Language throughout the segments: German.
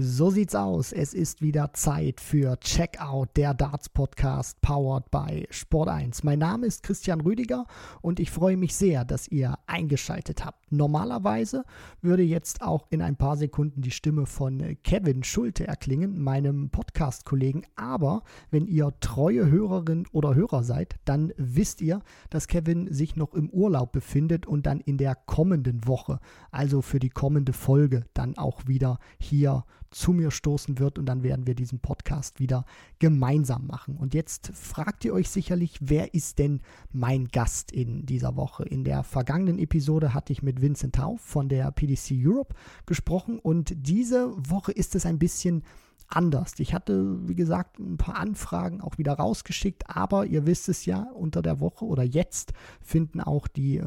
So sieht's aus. Es ist wieder Zeit für Checkout, der Darts Podcast powered by Sport 1. Mein Name ist Christian Rüdiger und ich freue mich sehr, dass ihr eingeschaltet habt. Normalerweise würde jetzt auch in ein paar Sekunden die Stimme von Kevin Schulte erklingen, meinem Podcast-Kollegen. Aber wenn ihr treue Hörerin oder Hörer seid, dann wisst ihr, dass Kevin sich noch im Urlaub befindet und dann in der kommenden Woche, also für die kommende Folge, dann auch wieder hier zu mir stoßen wird und dann werden wir diesen Podcast wieder gemeinsam machen. Und jetzt fragt ihr euch sicherlich, wer ist denn mein Gast in dieser Woche? In der vergangenen Episode hatte ich mit Vincent Tauf von der PDC Europe gesprochen und diese Woche ist es ein bisschen anders. Ich hatte, wie gesagt, ein paar Anfragen auch wieder rausgeschickt, aber ihr wisst es ja, unter der Woche oder jetzt finden auch die äh,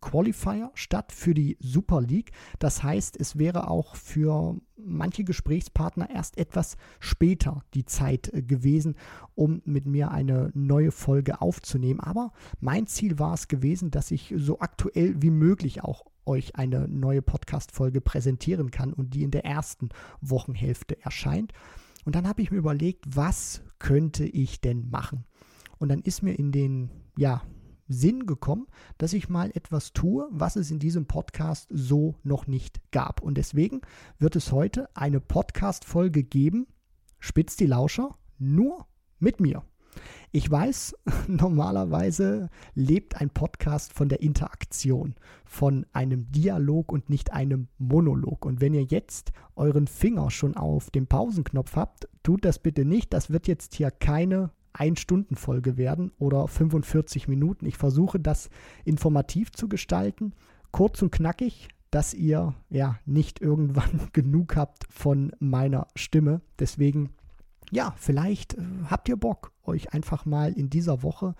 Qualifier statt für die Super League. Das heißt, es wäre auch für manche Gesprächspartner erst etwas später die Zeit äh, gewesen, um mit mir eine neue Folge aufzunehmen. Aber mein Ziel war es gewesen, dass ich so aktuell wie möglich auch euch eine neue Podcast-Folge präsentieren kann und die in der ersten Wochenhälfte erscheint. Und dann habe ich mir überlegt, was könnte ich denn machen? Und dann ist mir in den, ja, Sinn gekommen, dass ich mal etwas tue, was es in diesem Podcast so noch nicht gab. Und deswegen wird es heute eine Podcast-Folge geben, spitzt die Lauscher, nur mit mir. Ich weiß, normalerweise lebt ein Podcast von der Interaktion, von einem Dialog und nicht einem Monolog. Und wenn ihr jetzt euren Finger schon auf dem Pausenknopf habt, tut das bitte nicht. Das wird jetzt hier keine Ein-Stunden-Folge werden oder 45 Minuten. Ich versuche das informativ zu gestalten, kurz und knackig, dass ihr ja nicht irgendwann genug habt von meiner Stimme. Deswegen ja, vielleicht äh, habt ihr Bock, euch einfach mal in dieser Woche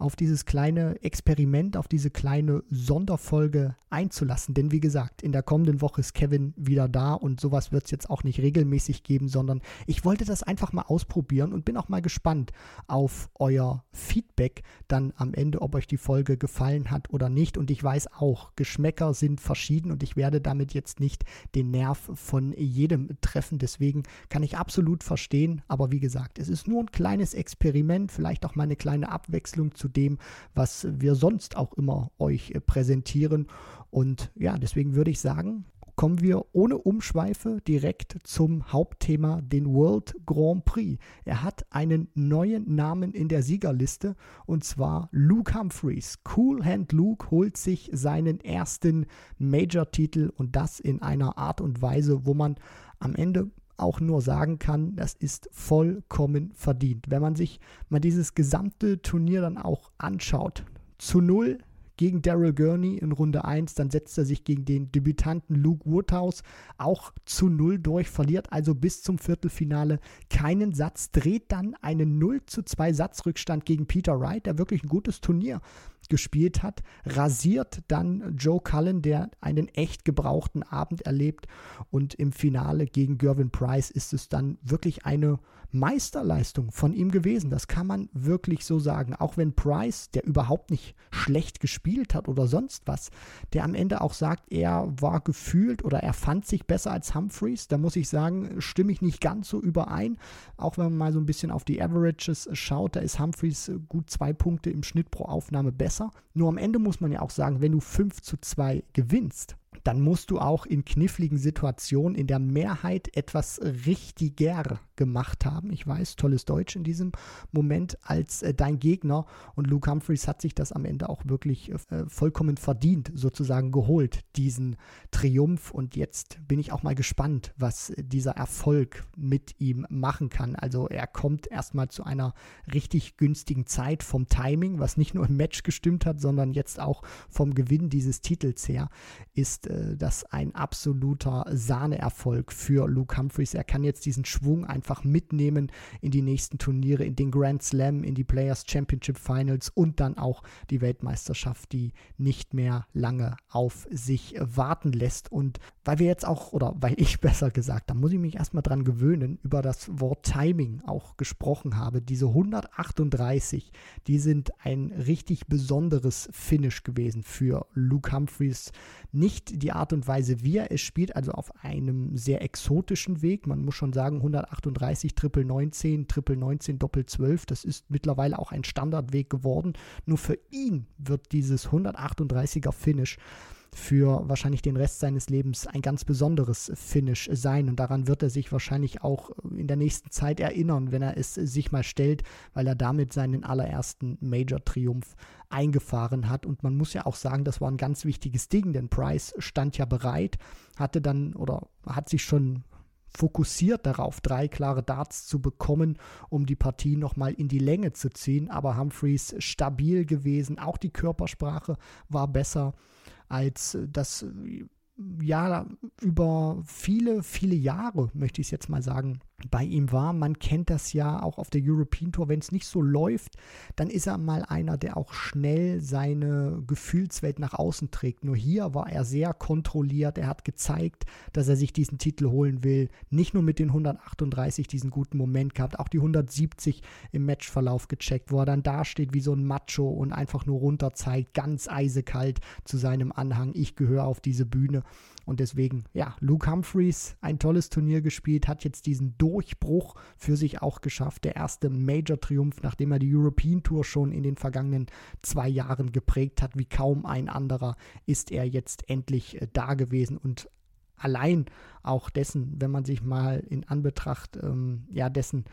auf dieses kleine Experiment, auf diese kleine Sonderfolge einzulassen. Denn wie gesagt, in der kommenden Woche ist Kevin wieder da und sowas wird es jetzt auch nicht regelmäßig geben, sondern ich wollte das einfach mal ausprobieren und bin auch mal gespannt auf euer Feedback dann am Ende, ob euch die Folge gefallen hat oder nicht. Und ich weiß auch, Geschmäcker sind verschieden und ich werde damit jetzt nicht den Nerv von jedem treffen. Deswegen kann ich absolut verstehen. Aber wie gesagt, es ist nur ein kleines Experiment, vielleicht auch mal eine kleine Abwechslung zu dem, was wir sonst auch immer euch äh, präsentieren. Und ja, deswegen würde ich sagen, kommen wir ohne Umschweife direkt zum Hauptthema, den World Grand Prix. Er hat einen neuen Namen in der Siegerliste und zwar Luke Humphreys. Cool Hand Luke holt sich seinen ersten Major-Titel und das in einer Art und Weise, wo man am Ende auch nur sagen kann, das ist vollkommen verdient. Wenn man sich mal dieses gesamte Turnier dann auch anschaut, zu null gegen Daryl Gurney in Runde 1, dann setzt er sich gegen den Debütanten Luke Woodhouse auch zu null durch, verliert also bis zum Viertelfinale keinen Satz, dreht dann einen 0 zu 2 Satzrückstand gegen Peter Wright, der wirklich ein gutes Turnier gespielt hat, rasiert dann Joe Cullen, der einen echt gebrauchten Abend erlebt. Und im Finale gegen Gervin Price ist es dann wirklich eine Meisterleistung von ihm gewesen. Das kann man wirklich so sagen. Auch wenn Price, der überhaupt nicht schlecht gespielt hat oder sonst was, der am Ende auch sagt, er war gefühlt oder er fand sich besser als Humphreys, da muss ich sagen, stimme ich nicht ganz so überein. Auch wenn man mal so ein bisschen auf die Averages schaut, da ist Humphreys gut zwei Punkte im Schnitt pro Aufnahme besser. Nur am Ende muss man ja auch sagen, wenn du 5 zu 2 gewinnst, dann musst du auch in kniffligen Situationen in der Mehrheit etwas richtiger gemacht haben. Ich weiß, tolles Deutsch in diesem Moment als äh, dein Gegner. Und Luke Humphreys hat sich das am Ende auch wirklich äh, vollkommen verdient, sozusagen geholt, diesen Triumph. Und jetzt bin ich auch mal gespannt, was dieser Erfolg mit ihm machen kann. Also er kommt erstmal zu einer richtig günstigen Zeit vom Timing, was nicht nur im Match gestimmt hat, sondern jetzt auch vom Gewinn dieses Titels her, ist äh, das ein absoluter Sahneerfolg für Luke Humphreys. Er kann jetzt diesen Schwung einfach einfach mitnehmen in die nächsten Turniere, in den Grand Slam, in die Players Championship Finals und dann auch die Weltmeisterschaft, die nicht mehr lange auf sich warten lässt. Und weil wir jetzt auch, oder weil ich besser gesagt, da muss ich mich erstmal dran gewöhnen, über das Wort Timing auch gesprochen habe. Diese 138, die sind ein richtig besonderes Finish gewesen für Luke Humphreys. Nicht die Art und Weise, wie er es spielt, also auf einem sehr exotischen Weg. Man muss schon sagen, 138, Triple 19, Triple 19, Doppel 12, das ist mittlerweile auch ein Standardweg geworden. Nur für ihn wird dieses 138er Finish für wahrscheinlich den Rest seines Lebens ein ganz besonderes Finish sein. Und daran wird er sich wahrscheinlich auch in der nächsten Zeit erinnern, wenn er es sich mal stellt, weil er damit seinen allerersten Major-Triumph eingefahren hat. Und man muss ja auch sagen, das war ein ganz wichtiges Ding, denn Price stand ja bereit, hatte dann oder hat sich schon fokussiert darauf, drei klare Darts zu bekommen, um die Partie nochmal in die Länge zu ziehen. Aber Humphreys stabil gewesen, auch die Körpersprache war besser als das ja über viele, viele Jahre, möchte ich es jetzt mal sagen, bei ihm war. Man kennt das ja auch auf der European Tour. Wenn es nicht so läuft, dann ist er mal einer, der auch schnell seine Gefühlswelt nach außen trägt. Nur hier war er sehr kontrolliert. Er hat gezeigt, dass er sich diesen Titel holen will. Nicht nur mit den 138 diesen guten Moment gehabt, auch die 170 im Matchverlauf gecheckt, wo er dann dasteht wie so ein Macho und einfach nur runter zeigt, ganz eisekalt zu seinem Anhang. Ich gehöre auf diese Bühne. Und deswegen, ja, Luke Humphreys, ein tolles Turnier gespielt, hat jetzt diesen Durchbruch für sich auch geschafft. Der erste Major-Triumph, nachdem er die European Tour schon in den vergangenen zwei Jahren geprägt hat, wie kaum ein anderer, ist er jetzt endlich äh, da gewesen und allein auch dessen, wenn man sich mal in Anbetracht ähm, ja dessen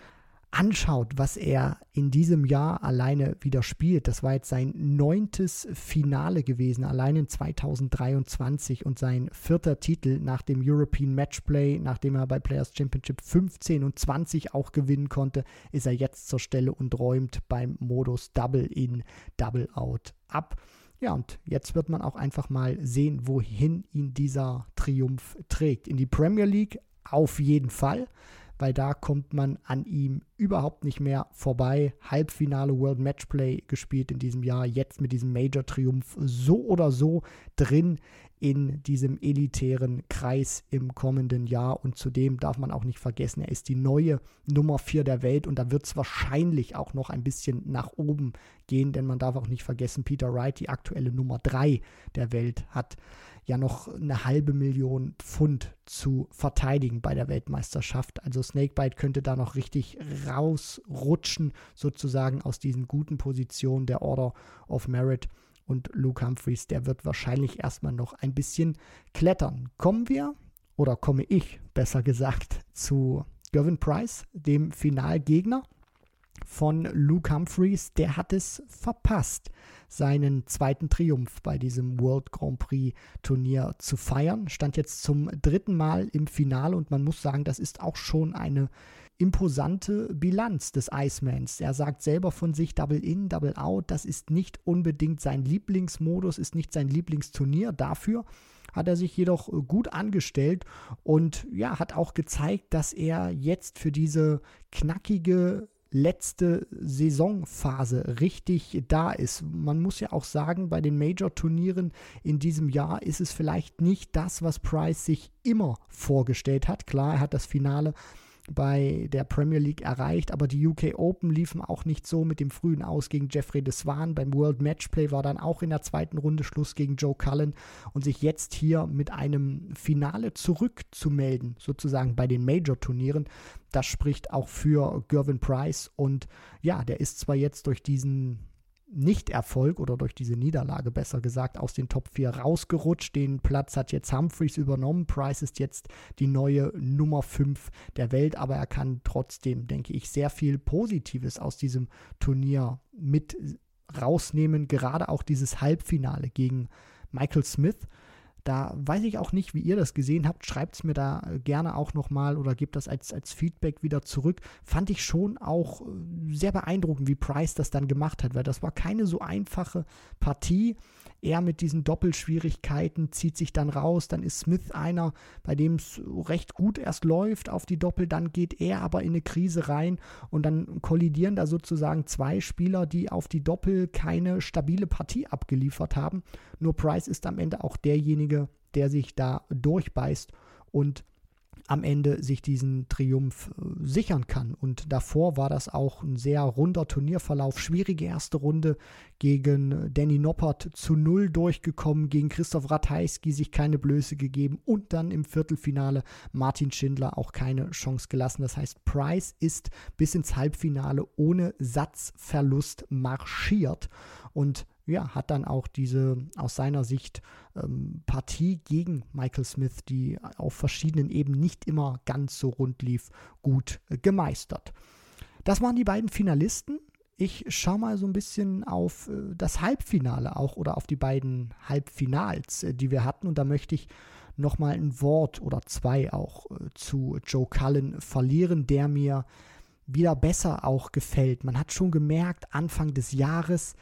anschaut, was er in diesem Jahr alleine wieder spielt, das war jetzt sein neuntes Finale gewesen, allein in 2023 und sein vierter Titel nach dem European Matchplay, nachdem er bei Players Championship 15 und 20 auch gewinnen konnte, ist er jetzt zur Stelle und räumt beim Modus Double in, Double out ab. Ja, und jetzt wird man auch einfach mal sehen, wohin ihn dieser Triumph trägt. In die Premier League auf jeden Fall weil da kommt man an ihm überhaupt nicht mehr vorbei. Halbfinale World Matchplay gespielt in diesem Jahr, jetzt mit diesem Major-Triumph so oder so drin in diesem elitären Kreis im kommenden Jahr. Und zudem darf man auch nicht vergessen, er ist die neue Nummer 4 der Welt und da wird es wahrscheinlich auch noch ein bisschen nach oben gehen, denn man darf auch nicht vergessen, Peter Wright, die aktuelle Nummer 3 der Welt, hat ja noch eine halbe Million Pfund zu verteidigen bei der Weltmeisterschaft. Also Snakebite könnte da noch richtig rausrutschen, sozusagen aus diesen guten Positionen der Order of Merit. Und Luke Humphreys, der wird wahrscheinlich erstmal noch ein bisschen klettern. Kommen wir, oder komme ich besser gesagt, zu Gavin Price, dem Finalgegner von Luke Humphreys. Der hat es verpasst seinen zweiten Triumph bei diesem World Grand Prix Turnier zu feiern. Stand jetzt zum dritten Mal im Finale und man muss sagen, das ist auch schon eine imposante Bilanz des Icemans. Er sagt selber von sich Double In, Double Out, das ist nicht unbedingt sein Lieblingsmodus, ist nicht sein Lieblingsturnier. Dafür hat er sich jedoch gut angestellt und ja, hat auch gezeigt, dass er jetzt für diese knackige letzte Saisonphase richtig da ist. Man muss ja auch sagen, bei den Major-Turnieren in diesem Jahr ist es vielleicht nicht das, was Price sich immer vorgestellt hat. Klar, er hat das Finale bei der Premier League erreicht, aber die UK Open liefen auch nicht so mit dem frühen Aus gegen Jeffrey de Swan. Beim World Matchplay war dann auch in der zweiten Runde Schluss gegen Joe Cullen und sich jetzt hier mit einem Finale zurückzumelden, sozusagen bei den Major-Turnieren, das spricht auch für Gervin Price und ja, der ist zwar jetzt durch diesen nicht-Erfolg oder durch diese Niederlage besser gesagt aus den Top 4 rausgerutscht. Den Platz hat jetzt Humphreys übernommen. Price ist jetzt die neue Nummer 5 der Welt, aber er kann trotzdem, denke ich, sehr viel Positives aus diesem Turnier mit rausnehmen. Gerade auch dieses Halbfinale gegen Michael Smith da weiß ich auch nicht, wie ihr das gesehen habt. Schreibt es mir da gerne auch nochmal oder gebt das als, als Feedback wieder zurück. Fand ich schon auch äh, sehr beeindruckend, wie Price das dann gemacht hat, weil das war keine so einfache Partie. Er mit diesen Doppelschwierigkeiten zieht sich dann raus. Dann ist Smith einer, bei dem es recht gut erst läuft auf die Doppel. Dann geht er aber in eine Krise rein und dann kollidieren da sozusagen zwei Spieler, die auf die Doppel keine stabile Partie abgeliefert haben. Nur Price ist am Ende auch derjenige, der sich da durchbeißt und am Ende sich diesen Triumph äh, sichern kann. Und davor war das auch ein sehr runder Turnierverlauf. Schwierige erste Runde gegen Danny Noppert zu Null durchgekommen, gegen Christoph Ratajski sich keine Blöße gegeben und dann im Viertelfinale Martin Schindler auch keine Chance gelassen. Das heißt, Price ist bis ins Halbfinale ohne Satzverlust marschiert und ja, hat dann auch diese aus seiner Sicht ähm, Partie gegen Michael Smith, die auf verschiedenen Ebenen nicht immer ganz so rund lief, gut äh, gemeistert. Das waren die beiden Finalisten. Ich schaue mal so ein bisschen auf äh, das Halbfinale auch oder auf die beiden Halbfinals, äh, die wir hatten. Und da möchte ich nochmal ein Wort oder zwei auch äh, zu Joe Cullen verlieren, der mir wieder besser auch gefällt. Man hat schon gemerkt, Anfang des Jahres,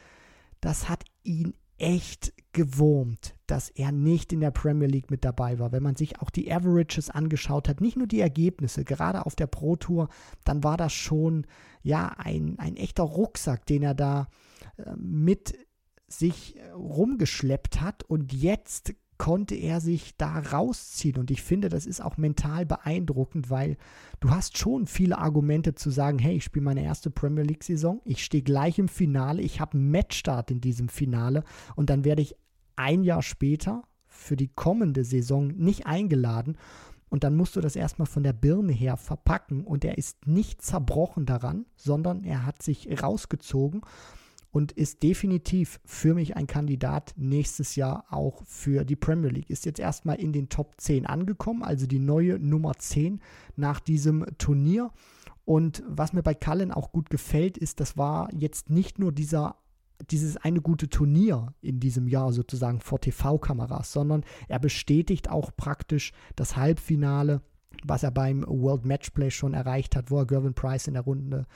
das hat ihn echt gewurmt, dass er nicht in der Premier League mit dabei war. Wenn man sich auch die Averages angeschaut hat, nicht nur die Ergebnisse, gerade auf der Pro Tour, dann war das schon ja ein, ein echter Rucksack, den er da äh, mit sich rumgeschleppt hat und jetzt konnte er sich da rausziehen. Und ich finde, das ist auch mental beeindruckend, weil du hast schon viele Argumente zu sagen, hey, ich spiele meine erste Premier League-Saison, ich stehe gleich im Finale, ich habe einen Matchstart in diesem Finale und dann werde ich ein Jahr später für die kommende Saison nicht eingeladen. Und dann musst du das erstmal von der Birne her verpacken. Und er ist nicht zerbrochen daran, sondern er hat sich rausgezogen und ist definitiv für mich ein Kandidat nächstes Jahr auch für die Premier League. Ist jetzt erstmal in den Top 10 angekommen, also die neue Nummer 10 nach diesem Turnier. Und was mir bei Cullen auch gut gefällt, ist, das war jetzt nicht nur dieser dieses eine gute Turnier in diesem Jahr sozusagen vor TV-Kameras, sondern er bestätigt auch praktisch das Halbfinale, was er beim World Matchplay schon erreicht hat, wo er Gervin Price in der Runde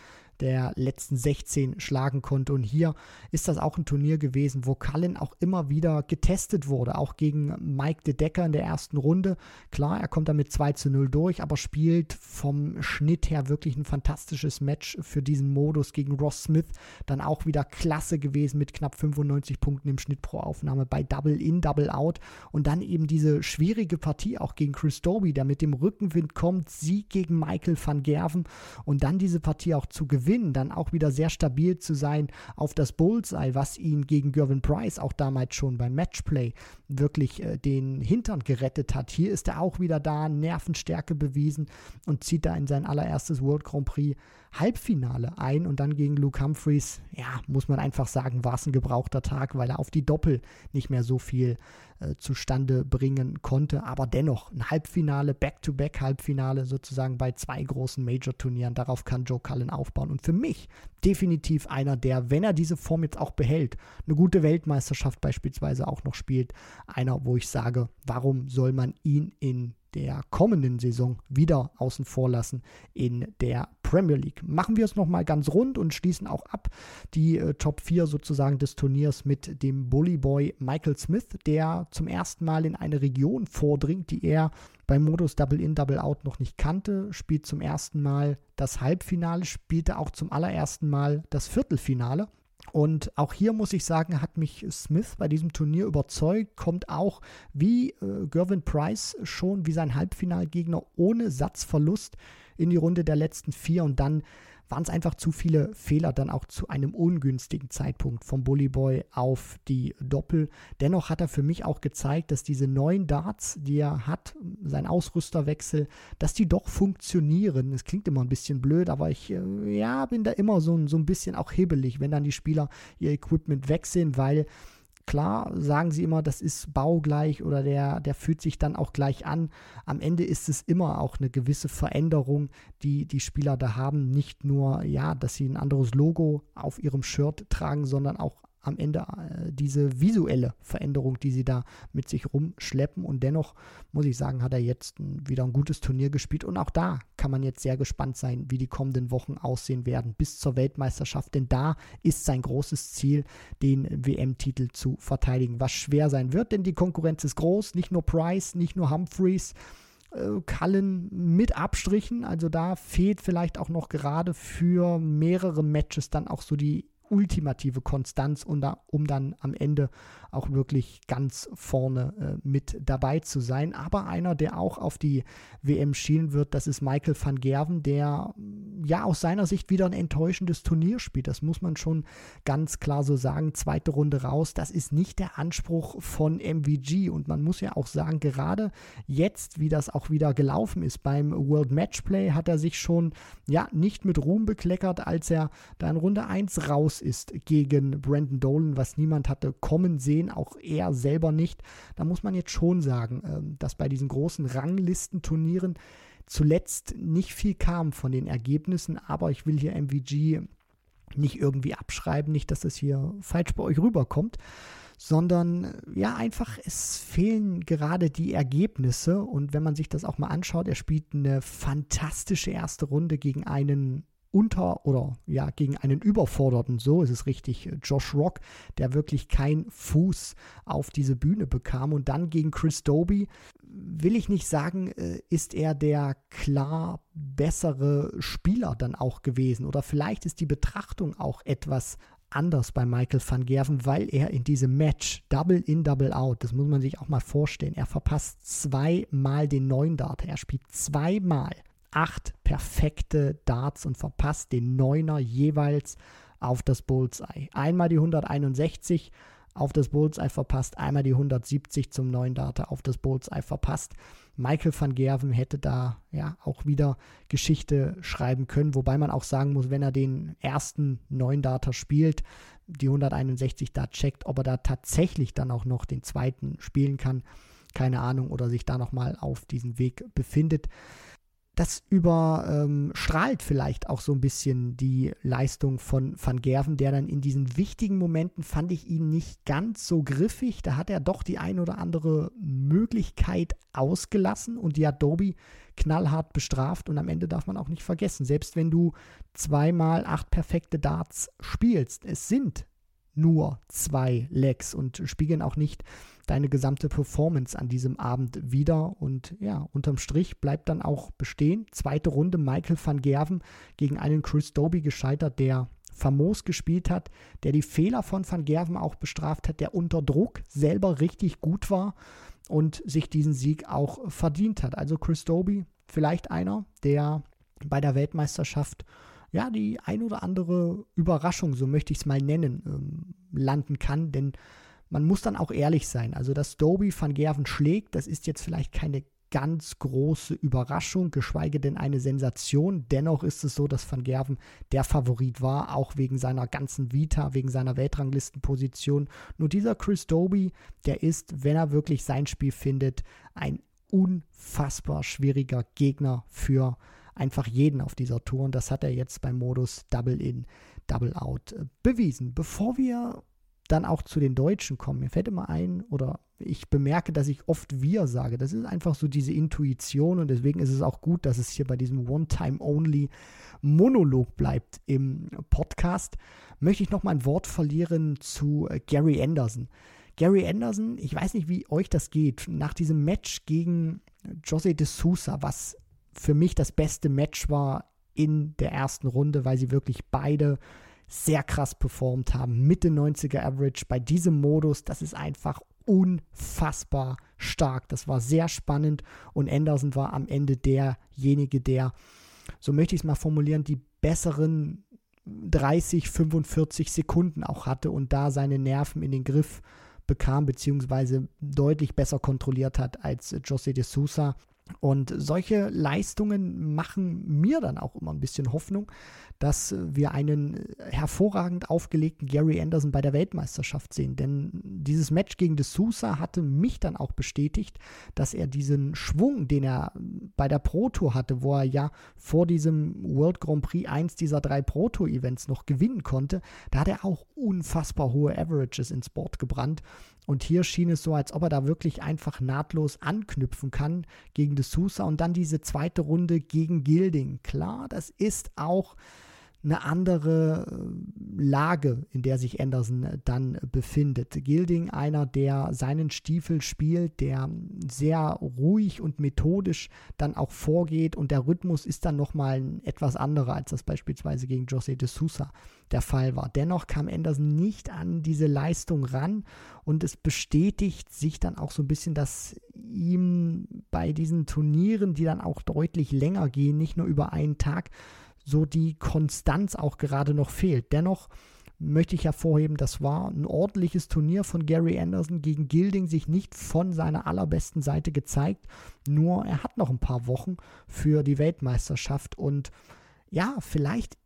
der letzten 16 schlagen konnte. Und hier ist das auch ein Turnier gewesen, wo Cullen auch immer wieder getestet wurde, auch gegen Mike de Decker in der ersten Runde. Klar, er kommt damit 2 zu 0 durch, aber spielt vom Schnitt her wirklich ein fantastisches Match für diesen Modus gegen Ross Smith. Dann auch wieder klasse gewesen mit knapp 95 Punkten im Schnitt pro Aufnahme bei Double In, Double Out. Und dann eben diese schwierige Partie auch gegen Chris Doby, der mit dem Rückenwind kommt, Sieg gegen Michael van Gerven und dann diese Partie auch zu gewinnen gewinnen, dann auch wieder sehr stabil zu sein auf das Bullseye, was ihn gegen Gervin Price auch damals schon beim Matchplay wirklich äh, den Hintern gerettet hat. Hier ist er auch wieder da, Nervenstärke bewiesen und zieht da in sein allererstes World Grand Prix Halbfinale ein und dann gegen Luke Humphreys, ja, muss man einfach sagen, war es ein gebrauchter Tag, weil er auf die Doppel nicht mehr so viel äh, zustande bringen konnte. Aber dennoch ein Halbfinale, Back-to-Back-Halbfinale sozusagen bei zwei großen Major-Turnieren. Darauf kann Joe Cullen aufbauen. Und für mich definitiv einer, der, wenn er diese Form jetzt auch behält, eine gute Weltmeisterschaft beispielsweise auch noch spielt, einer, wo ich sage, warum soll man ihn in der kommenden Saison wieder außen vor lassen in der Premier League. Machen wir es nochmal ganz rund und schließen auch ab die äh, Top 4 sozusagen des Turniers mit dem Bully Boy Michael Smith, der zum ersten Mal in eine Region vordringt, die er beim Modus Double In, Double Out noch nicht kannte, spielt zum ersten Mal das Halbfinale, spielte auch zum allerersten Mal das Viertelfinale und auch hier muss ich sagen, hat mich Smith bei diesem Turnier überzeugt, kommt auch wie äh, Gervin Price schon wie sein Halbfinalgegner ohne Satzverlust in die Runde der letzten vier. Und dann waren es einfach zu viele Fehler dann auch zu einem ungünstigen Zeitpunkt vom Bully Boy auf die Doppel. Dennoch hat er für mich auch gezeigt, dass diese neuen Darts, die er hat, sein Ausrüsterwechsel, dass die doch funktionieren. Es klingt immer ein bisschen blöd, aber ich äh, ja, bin da immer so, so ein bisschen auch hibbelig, wenn dann die Spieler ihr Equipment wechseln, weil Klar sagen sie immer, das ist baugleich oder der, der fühlt sich dann auch gleich an. Am Ende ist es immer auch eine gewisse Veränderung, die die Spieler da haben. Nicht nur, ja, dass sie ein anderes Logo auf ihrem Shirt tragen, sondern auch am Ende äh, diese visuelle Veränderung, die sie da mit sich rumschleppen. Und dennoch muss ich sagen, hat er jetzt wieder ein gutes Turnier gespielt. Und auch da kann man jetzt sehr gespannt sein, wie die kommenden Wochen aussehen werden bis zur Weltmeisterschaft. Denn da ist sein großes Ziel, den WM-Titel zu verteidigen, was schwer sein wird, denn die Konkurrenz ist groß. Nicht nur Price, nicht nur Humphreys. Äh, Cullen mit Abstrichen, also da fehlt vielleicht auch noch gerade für mehrere Matches dann auch so die ultimative Konstanz, um, da, dann am Ende auch wirklich ganz vorne äh, mit dabei zu sein. Aber einer, der auch auf die WM schielen wird, das ist Michael van Gerven, der ja aus seiner Sicht wieder ein enttäuschendes Turnier spielt. Das muss man schon ganz klar so sagen. Zweite Runde raus, das ist nicht der Anspruch von MVG. Und man muss ja auch sagen, gerade jetzt, wie das auch wieder gelaufen ist beim World Matchplay, hat er sich schon ja nicht mit Ruhm bekleckert, als er da in Runde 1 raus ist gegen Brandon Dolan, was niemand hatte kommen sehen, auch er selber nicht. Da muss man jetzt schon sagen, ähm, dass bei diesen großen Ranglistenturnieren zuletzt nicht viel kam von den Ergebnissen, aber ich will hier MVG nicht irgendwie abschreiben, nicht, dass es hier falsch bei euch rüberkommt, sondern ja, einfach es fehlen gerade die Ergebnisse und wenn man sich das auch mal anschaut, er spielt eine fantastische erste Runde gegen einen unter oder ja gegen einen überforderten, so ist es richtig, Josh Rock, der wirklich keinen Fuß auf diese Bühne bekam. Und dann gegen Chris Doby, will ich nicht sagen, äh, ist er der klar bessere Spieler dann auch gewesen. Oder vielleicht ist die Betrachtung auch etwas anders bei Michael van Gerven, weil er in diesem Match Double in, Double out, das muss man sich auch mal vorstellen, er verpasst zweimal den neuen Dart, er spielt zweimal acht perfekte Darts und verpasst den Neuner jeweils auf das Bullseye. Einmal die 161 auf das Bullseye verpasst, einmal die 170 zum neuen Data auf das Bullseye verpasst. Michael van Gerven hätte da ja auch wieder Geschichte schreiben können, wobei man auch sagen muss, wenn er den ersten neuen Data spielt, die 161 da checkt, ob er da tatsächlich dann auch noch den zweiten spielen kann, keine Ahnung, oder sich da nochmal auf diesem Weg befindet das überstrahlt vielleicht auch so ein bisschen die Leistung von Van Gerven, der dann in diesen wichtigen Momenten fand ich ihn nicht ganz so griffig. Da hat er doch die ein oder andere Möglichkeit ausgelassen und die hat Doby knallhart bestraft. Und am Ende darf man auch nicht vergessen, selbst wenn du zweimal acht perfekte Darts spielst, es sind nur zwei Legs und spiegeln auch nicht deine gesamte Performance an diesem Abend wieder. Und ja, unterm Strich bleibt dann auch bestehen. Zweite Runde Michael van Gerven gegen einen Chris Doby gescheitert, der famos gespielt hat, der die Fehler von Van Gerven auch bestraft hat, der unter Druck selber richtig gut war und sich diesen Sieg auch verdient hat. Also Chris Doby, vielleicht einer, der bei der Weltmeisterschaft ja, die ein oder andere Überraschung, so möchte ich es mal nennen, ähm, landen kann. Denn man muss dann auch ehrlich sein. Also, dass Doby van Gerven schlägt, das ist jetzt vielleicht keine ganz große Überraschung, geschweige denn eine Sensation. Dennoch ist es so, dass Van Gerven der Favorit war, auch wegen seiner ganzen Vita, wegen seiner Weltranglistenposition. Nur dieser Chris Doby, der ist, wenn er wirklich sein Spiel findet, ein unfassbar schwieriger Gegner für einfach jeden auf dieser Tour. Und das hat er jetzt beim Modus Double In, Double Out äh, bewiesen. Bevor wir dann auch zu den Deutschen kommen, mir fällt immer ein, oder ich bemerke, dass ich oft wir sage. Das ist einfach so diese Intuition und deswegen ist es auch gut, dass es hier bei diesem One-Time-Only-Monolog bleibt im Podcast. Möchte ich noch mal ein Wort verlieren zu äh, Gary Anderson. Gary Anderson, ich weiß nicht, wie euch das geht, nach diesem Match gegen Jose de Sousa, was für mich das beste Match war in der ersten Runde, weil sie wirklich beide sehr krass performt haben. Mitte 90er Average bei diesem Modus, das ist einfach unfassbar stark. Das war sehr spannend und Anderson war am Ende derjenige, der, so möchte ich es mal formulieren, die besseren 30, 45 Sekunden auch hatte und da seine Nerven in den Griff bekam, beziehungsweise deutlich besser kontrolliert hat als José de Sousa. Und solche Leistungen machen mir dann auch immer ein bisschen Hoffnung, dass wir einen hervorragend aufgelegten Gary Anderson bei der Weltmeisterschaft sehen. Denn dieses Match gegen De Sousa hatte mich dann auch bestätigt, dass er diesen Schwung, den er bei der Pro Tour hatte, wo er ja vor diesem World Grand Prix eins dieser drei Pro Tour Events noch gewinnen konnte, da hat er auch unfassbar hohe Averages ins Board gebrannt. Und hier schien es so, als ob er da wirklich einfach nahtlos anknüpfen kann gegen De Sousa und dann diese zweite Runde gegen Gilding. Klar, das ist auch eine andere äh, Lage, in der sich Anderson äh, dann befindet. Gilding, einer, der seinen Stiefel spielt, der sehr ruhig und methodisch dann auch vorgeht und der Rhythmus ist dann nochmal etwas anderer, als das beispielsweise gegen José de Sousa der Fall war. Dennoch kam Anderson nicht an diese Leistung ran und es bestätigt sich dann auch so ein bisschen, dass ihm bei diesen Turnieren, die dann auch deutlich länger gehen, nicht nur über einen Tag, so die Konstanz auch gerade noch fehlt. Dennoch möchte ich hervorheben, das war ein ordentliches Turnier von Gary Anderson gegen Gilding, sich nicht von seiner allerbesten Seite gezeigt. Nur er hat noch ein paar Wochen für die Weltmeisterschaft und ja, vielleicht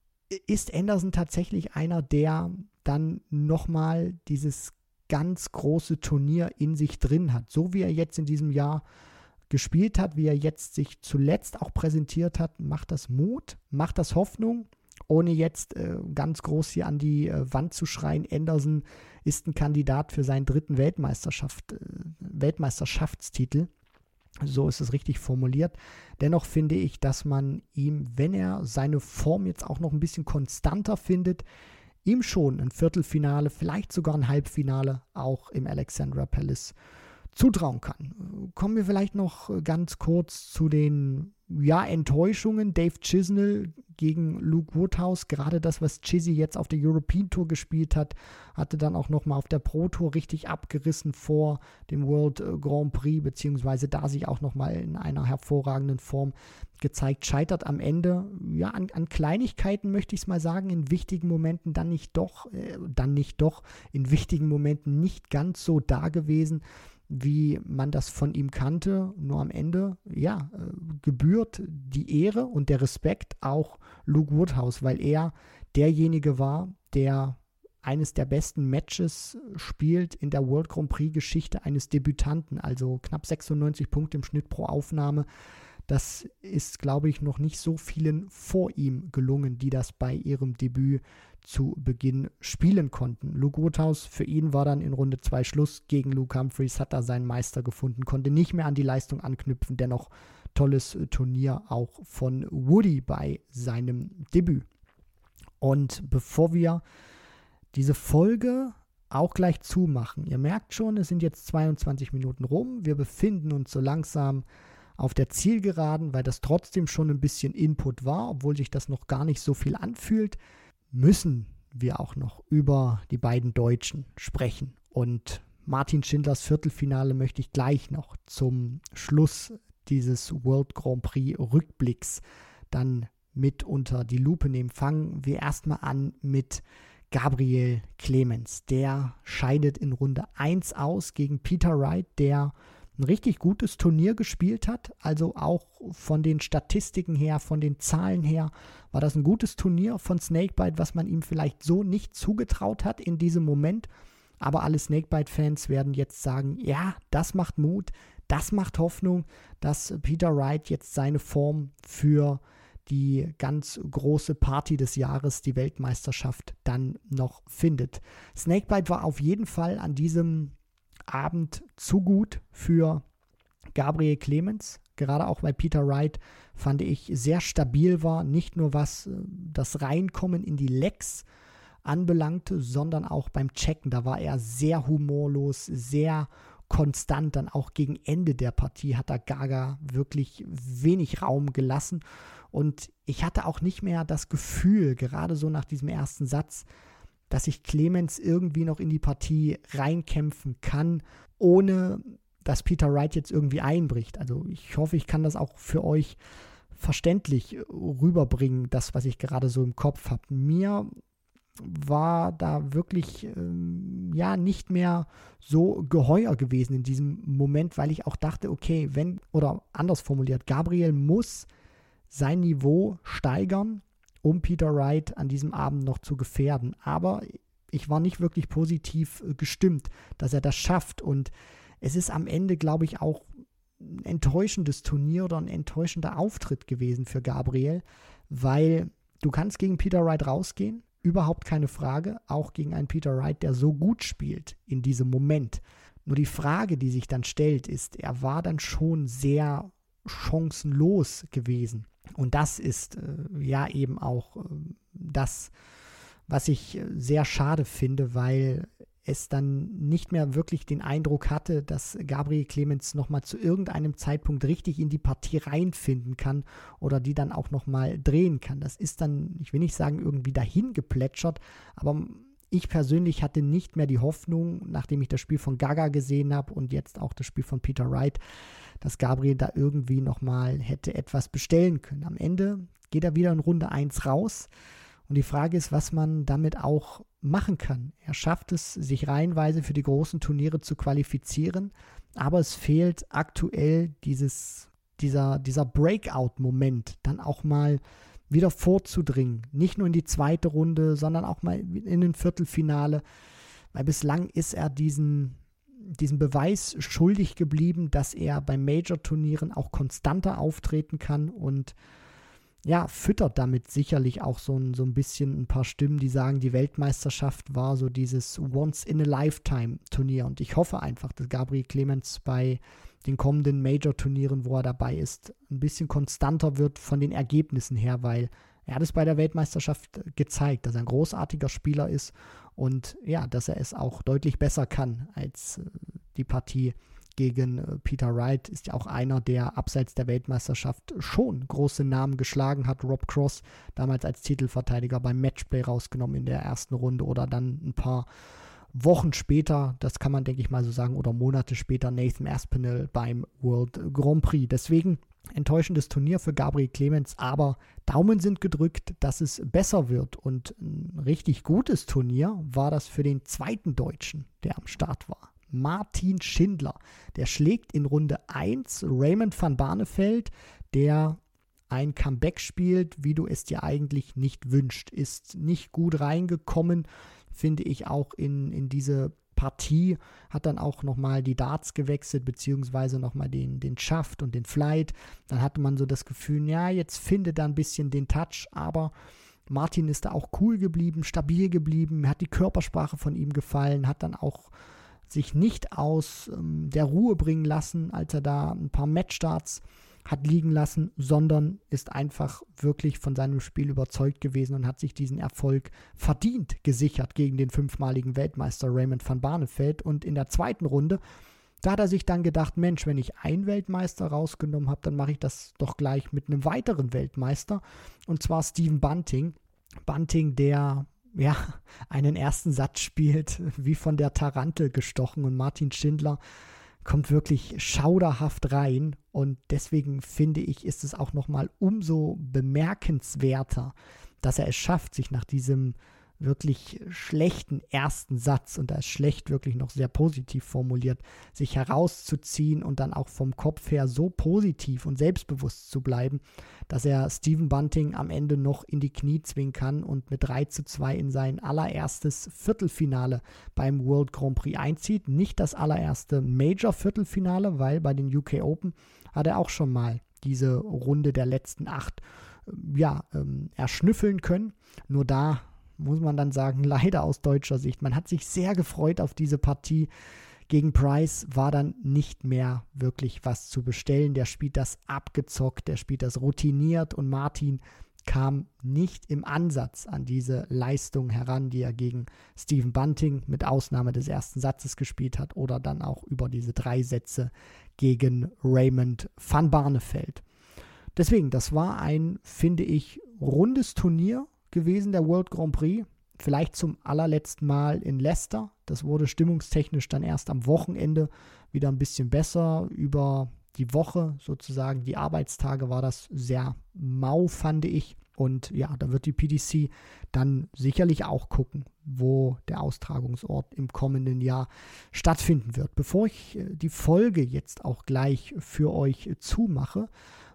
ist Anderson tatsächlich einer, der dann nochmal dieses ganz große Turnier in sich drin hat. So wie er jetzt in diesem Jahr gespielt hat, wie er jetzt sich zuletzt auch präsentiert hat, macht das Mut, macht das Hoffnung, ohne jetzt äh, ganz groß hier an die äh, Wand zu schreien. Anderson ist ein Kandidat für seinen dritten Weltmeisterschaft, äh, Weltmeisterschaftstitel. So ist es richtig formuliert. Dennoch finde ich, dass man ihm, wenn er seine Form jetzt auch noch ein bisschen konstanter findet, ihm schon ein Viertelfinale, vielleicht sogar ein Halbfinale auch im Alexandra Palace zutrauen kann. Kommen wir vielleicht noch ganz kurz zu den ja, Enttäuschungen. Dave Chisnell gegen Luke Woodhouse, gerade das, was Chizzy jetzt auf der European Tour gespielt hat, hatte dann auch nochmal auf der Pro Tour richtig abgerissen vor dem World äh, Grand Prix, beziehungsweise da sich auch nochmal in einer hervorragenden Form gezeigt, scheitert am Ende, ja, an, an Kleinigkeiten möchte ich es mal sagen, in wichtigen Momenten dann nicht doch, äh, dann nicht doch, in wichtigen Momenten nicht ganz so da gewesen wie man das von ihm kannte. Nur am Ende, ja, äh, gebührt die Ehre und der Respekt auch Luke Woodhouse, weil er derjenige war, der eines der besten Matches spielt in der World Grand Prix Geschichte eines Debütanten, also knapp 96 Punkte im Schnitt pro Aufnahme. Das ist, glaube ich, noch nicht so vielen vor ihm gelungen, die das bei ihrem Debüt zu Beginn spielen konnten. Luke Rothaus, für ihn war dann in Runde 2 Schluss gegen Luke Humphreys, hat da seinen Meister gefunden, konnte nicht mehr an die Leistung anknüpfen, dennoch tolles Turnier auch von Woody bei seinem Debüt. Und bevor wir diese Folge auch gleich zumachen, ihr merkt schon, es sind jetzt 22 Minuten rum, wir befinden uns so langsam auf der Zielgeraden, weil das trotzdem schon ein bisschen Input war, obwohl sich das noch gar nicht so viel anfühlt, müssen wir auch noch über die beiden Deutschen sprechen. Und Martin Schindlers Viertelfinale möchte ich gleich noch zum Schluss dieses World Grand Prix Rückblicks dann mit unter die Lupe nehmen. Fangen wir erstmal an mit Gabriel Clemens. Der scheidet in Runde 1 aus gegen Peter Wright, der ein richtig gutes Turnier gespielt hat. Also auch von den Statistiken her, von den Zahlen her, war das ein gutes Turnier von Snakebite, was man ihm vielleicht so nicht zugetraut hat in diesem Moment. Aber alle Snakebite-Fans werden jetzt sagen, ja, das macht Mut, das macht Hoffnung, dass Peter Wright jetzt seine Form für die ganz große Party des Jahres, die Weltmeisterschaft, dann noch findet. Snakebite war auf jeden Fall an diesem Abend zu gut für Gabriel Clemens. Gerade auch weil Peter Wright fand ich sehr stabil war, nicht nur was äh, das Reinkommen in die Lecks anbelangte, sondern auch beim Checken. Da war er sehr humorlos, sehr konstant. Dann auch gegen Ende der Partie hat er Gaga wirklich wenig Raum gelassen. Und ich hatte auch nicht mehr das Gefühl, gerade so nach diesem ersten Satz, dass sich Clemens irgendwie noch in die Partie reinkämpfen kann, ohne dass Peter Wright jetzt irgendwie einbricht. Also ich hoffe, ich kann das auch für euch verständlich rüberbringen, das, was ich gerade so im Kopf habe. Mir war da wirklich ähm, ja nicht mehr so geheuer gewesen in diesem Moment, weil ich auch dachte, okay, wenn oder anders formuliert, Gabriel muss sein Niveau steigern, um Peter Wright an diesem Abend noch zu gefährden. Aber ich war nicht wirklich positiv äh, gestimmt, dass er das schafft. Und es ist am Ende, glaube ich, auch ein enttäuschendes Turnier oder ein enttäuschender Auftritt gewesen für Gabriel, weil du kannst gegen Peter Wright rausgehen, überhaupt keine Frage, auch gegen einen Peter Wright, der so gut spielt in diesem Moment. Nur die Frage, die sich dann stellt, ist, er war dann schon sehr chancenlos gewesen Und das ist äh, ja eben auch äh, das, was ich äh, sehr schade finde, weil es dann nicht mehr wirklich den Eindruck hatte, dass Gabriel Clemens nochmal zu irgendeinem Zeitpunkt richtig in die Partie reinfinden kann oder die dann auch nochmal drehen kann. Das ist dann, ich will nicht sagen, irgendwie dahin geplätschert, aber ich persönlich hatte nicht mehr die Hoffnung, nachdem ich das Spiel von Gaga gesehen habe und jetzt auch das Spiel von Peter Wright, dass Gabriel da irgendwie nochmal hätte etwas bestellen können. Am Ende geht er wieder in Runde 1 raus. Und die Frage ist, was man damit auch machen kann. Er schafft es, sich reihenweise für die großen Turniere zu qualifizieren, aber es fehlt aktuell dieses, dieser, dieser Breakout-Moment, dann auch mal wieder vorzudringen. Nicht nur in die zweite Runde, sondern auch mal in ein Viertelfinale. Weil bislang ist er diesen, diesen Beweis schuldig geblieben, dass er bei Major-Turnieren auch konstanter auftreten kann und ja, füttert damit sicherlich auch so ein, so ein bisschen ein paar Stimmen, die sagen, die Weltmeisterschaft war so dieses Once-in-a-Lifetime-Turnier. Und ich hoffe einfach, dass Gabriel Clemens bei den kommenden Major-Turnieren, wo er dabei ist, ein bisschen konstanter wird von den Ergebnissen her, weil er hat es bei der Weltmeisterschaft gezeigt, dass er ein großartiger Spieler ist und ja, dass er es auch deutlich besser kann als äh, die Partie gegen äh, Peter Wright ist ja auch einer, der abseits der Weltmeisterschaft schon große Namen geschlagen hat. Rob Cross, damals als Titelverteidiger beim Matchplay rausgenommen in der ersten Runde oder dann ein paar Wochen später, das kann man denke ich mal so sagen, oder Monate später Nathan Aspinall beim World Grand Prix. Deswegen enttäuschendes Turnier für Gabriel Clemens, aber Daumen sind gedrückt, dass es besser wird. Und ein richtig gutes Turnier war das für den zweiten Deutschen, der am Start war. Martin Schindler. Der schlägt in Runde 1 Raymond van Barneveld, der ein Comeback spielt, wie du es dir eigentlich nicht wünscht. Ist nicht gut reingekommen, finde ich auch in, in diese Partie, hat dann auch nochmal die Darts gewechselt, beziehungsweise nochmal den, den Schaft und den Flight. Dann hatte man so das Gefühl, ja, jetzt findet er ein bisschen den Touch, aber Martin ist da auch cool geblieben, stabil geblieben, hat die Körpersprache von ihm gefallen, hat dann auch sich nicht aus ähm, der Ruhe bringen lassen, als er da ein paar Matchstarts hat liegen lassen, sondern ist einfach wirklich von seinem Spiel überzeugt gewesen und hat sich diesen Erfolg verdient gesichert gegen den fünfmaligen Weltmeister Raymond van Barneveld. Und in der zweiten Runde, da hat er sich dann gedacht, Mensch, wenn ich einen Weltmeister rausgenommen habe, dann mache ich das doch gleich mit einem weiteren Weltmeister. Und zwar Steven Bunting. Bunting, der ja, einen ersten Satz spielt, wie von der Tarantel gestochen und Martin Schindler kommt wirklich schauderhaft rein und deswegen finde ich, ist es auch nochmal umso bemerkenswerter, dass er es schafft, sich nach diesem wirklich schlechten ersten Satz, und da ist schlecht wirklich noch sehr positiv formuliert, sich herauszuziehen und dann auch vom Kopf her so positiv und selbstbewusst zu bleiben, dass er Stephen Bunting am Ende noch in die Knie zwingen kann und mit 3 zu 2 in sein allererstes Viertelfinale beim World Grand Prix einzieht. Nicht das allererste Major-Viertelfinale, weil bei den UK Open hat er auch schon mal diese Runde der letzten acht ja, ähm, erschnüffeln können. Nur da muss man dann sagen, leider aus deutscher Sicht. Man hat sich sehr gefreut auf diese Partie. Gegen Price war dann nicht mehr wirklich was zu bestellen. Der spielt das abgezockt, der spielt das routiniert und Martin kam nicht im Ansatz an diese Leistung heran, die er gegen Stephen Bunting mit Ausnahme des ersten Satzes gespielt hat oder dann auch über diese drei Sätze gegen Raymond van Barneveld. Deswegen, das war ein, finde ich, rundes Turnier gewesen, der World Grand Prix. Vielleicht zum allerletzten Mal in Leicester. Das wurde stimmungstechnisch dann erst am Wochenende wieder ein bisschen besser. Über die Woche sozusagen, die Arbeitstage war das sehr mau, fand ich. Und ja, da wird die PDC dann sicherlich auch gucken, wo der Austragungsort im kommenden Jahr stattfinden wird. Bevor ich äh, die Folge jetzt auch gleich für euch zumache,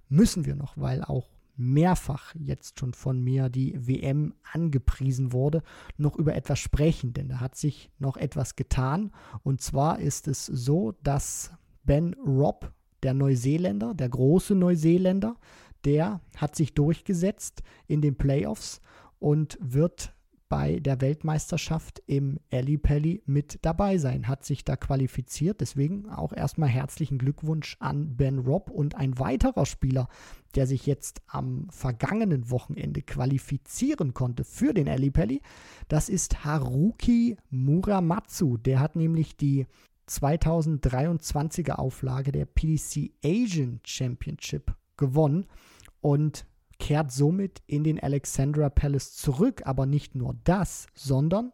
müssen wir noch, weil auch mehrfach jetzt schon von mir die WM angepriesen wurde, noch über etwas sprechen, denn da hat sich noch etwas getan. Und zwar ist es so, dass Ben Robb, der Neuseeländer, der große Neuseeländer, der hat sich durchgesetzt in den Playoffs und wird bei der Weltmeisterschaft im Pelli mit dabei sein, hat sich da qualifiziert. Deswegen auch erstmal herzlichen Glückwunsch an Ben Robb und ein weiterer Spieler, der sich jetzt am vergangenen Wochenende qualifizieren konnte für den Pelli. Das ist Haruki Muramatsu. Der hat nämlich die 2023er Auflage der PDC Asian Championship gewonnen und kehrt somit in den Alexandra Palace zurück. Aber nicht nur das, sondern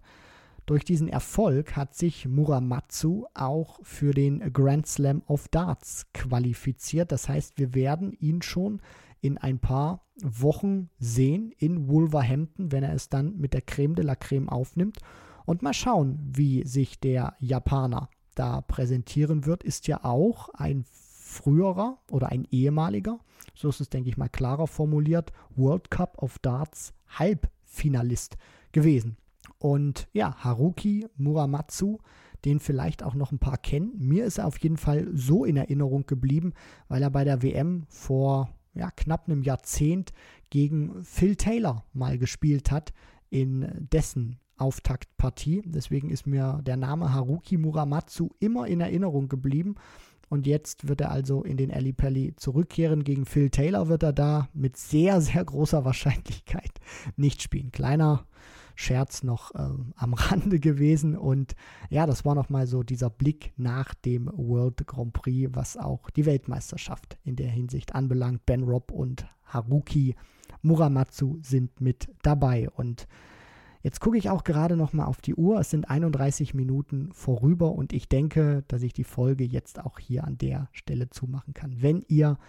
durch diesen Erfolg hat sich Muramatsu auch für den Grand Slam of Darts qualifiziert. Das heißt, wir werden ihn schon in ein paar Wochen sehen in Wolverhampton, wenn er es dann mit der Creme de la Creme aufnimmt. Und mal schauen, wie sich der Japaner da präsentieren wird, ist ja auch ein früherer oder ein ehemaliger, so ist es, denke ich mal, klarer formuliert, World Cup of Darts Halbfinalist gewesen. Und ja, Haruki Muramatsu, den vielleicht auch noch ein paar kennen. Mir ist er auf jeden Fall so in Erinnerung geblieben, weil er bei der WM vor ja, knapp einem Jahrzehnt gegen Phil Taylor mal gespielt hat in dessen Auftaktpartie. Deswegen ist mir der Name Haruki Muramatsu immer in Erinnerung geblieben. Und jetzt wird er also in den Ali Pelli zurückkehren. Gegen Phil Taylor wird er da mit sehr, sehr großer Wahrscheinlichkeit nicht spielen. Kleiner Scherz noch äh, am Rande gewesen. Und ja, das war nochmal so dieser Blick nach dem World Grand Prix, was auch die Weltmeisterschaft in der Hinsicht anbelangt. Ben Robb und Haruki Muramatsu sind mit dabei. Und Jetzt gucke ich auch gerade noch mal auf die Uhr. Es sind 31 Minuten vorüber und ich denke, dass ich die Folge jetzt auch hier an der Stelle zumachen kann. Wenn ihr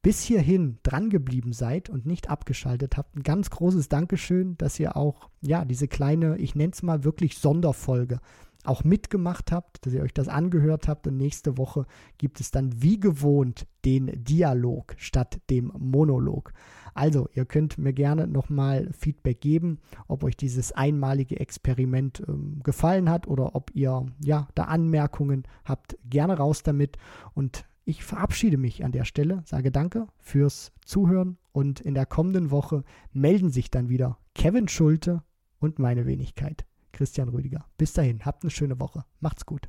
bis hierhin dran geblieben seid und nicht abgeschaltet habt, ein ganz großes Dankeschön, dass ihr auch ja diese kleine, ich nenne es mal wirklich Sonderfolge auch mitgemacht habt, dass ihr euch das angehört habt und nächste Woche gibt es dann wie gewohnt den Dialog statt dem Monolog. Also, ihr könnt mir gerne nochmal Feedback geben, ob euch dieses einmalige Experiment ähm, gefallen hat oder ob ihr ja da Anmerkungen habt. Gerne raus damit und ich verabschiede mich an der Stelle, sage danke fürs Zuhören und in der kommenden Woche melden sich dann wieder Kevin Schulte und meine Wenigkeit. Christian Rüdiger. Bis dahin, habt eine schöne Woche. Macht's gut.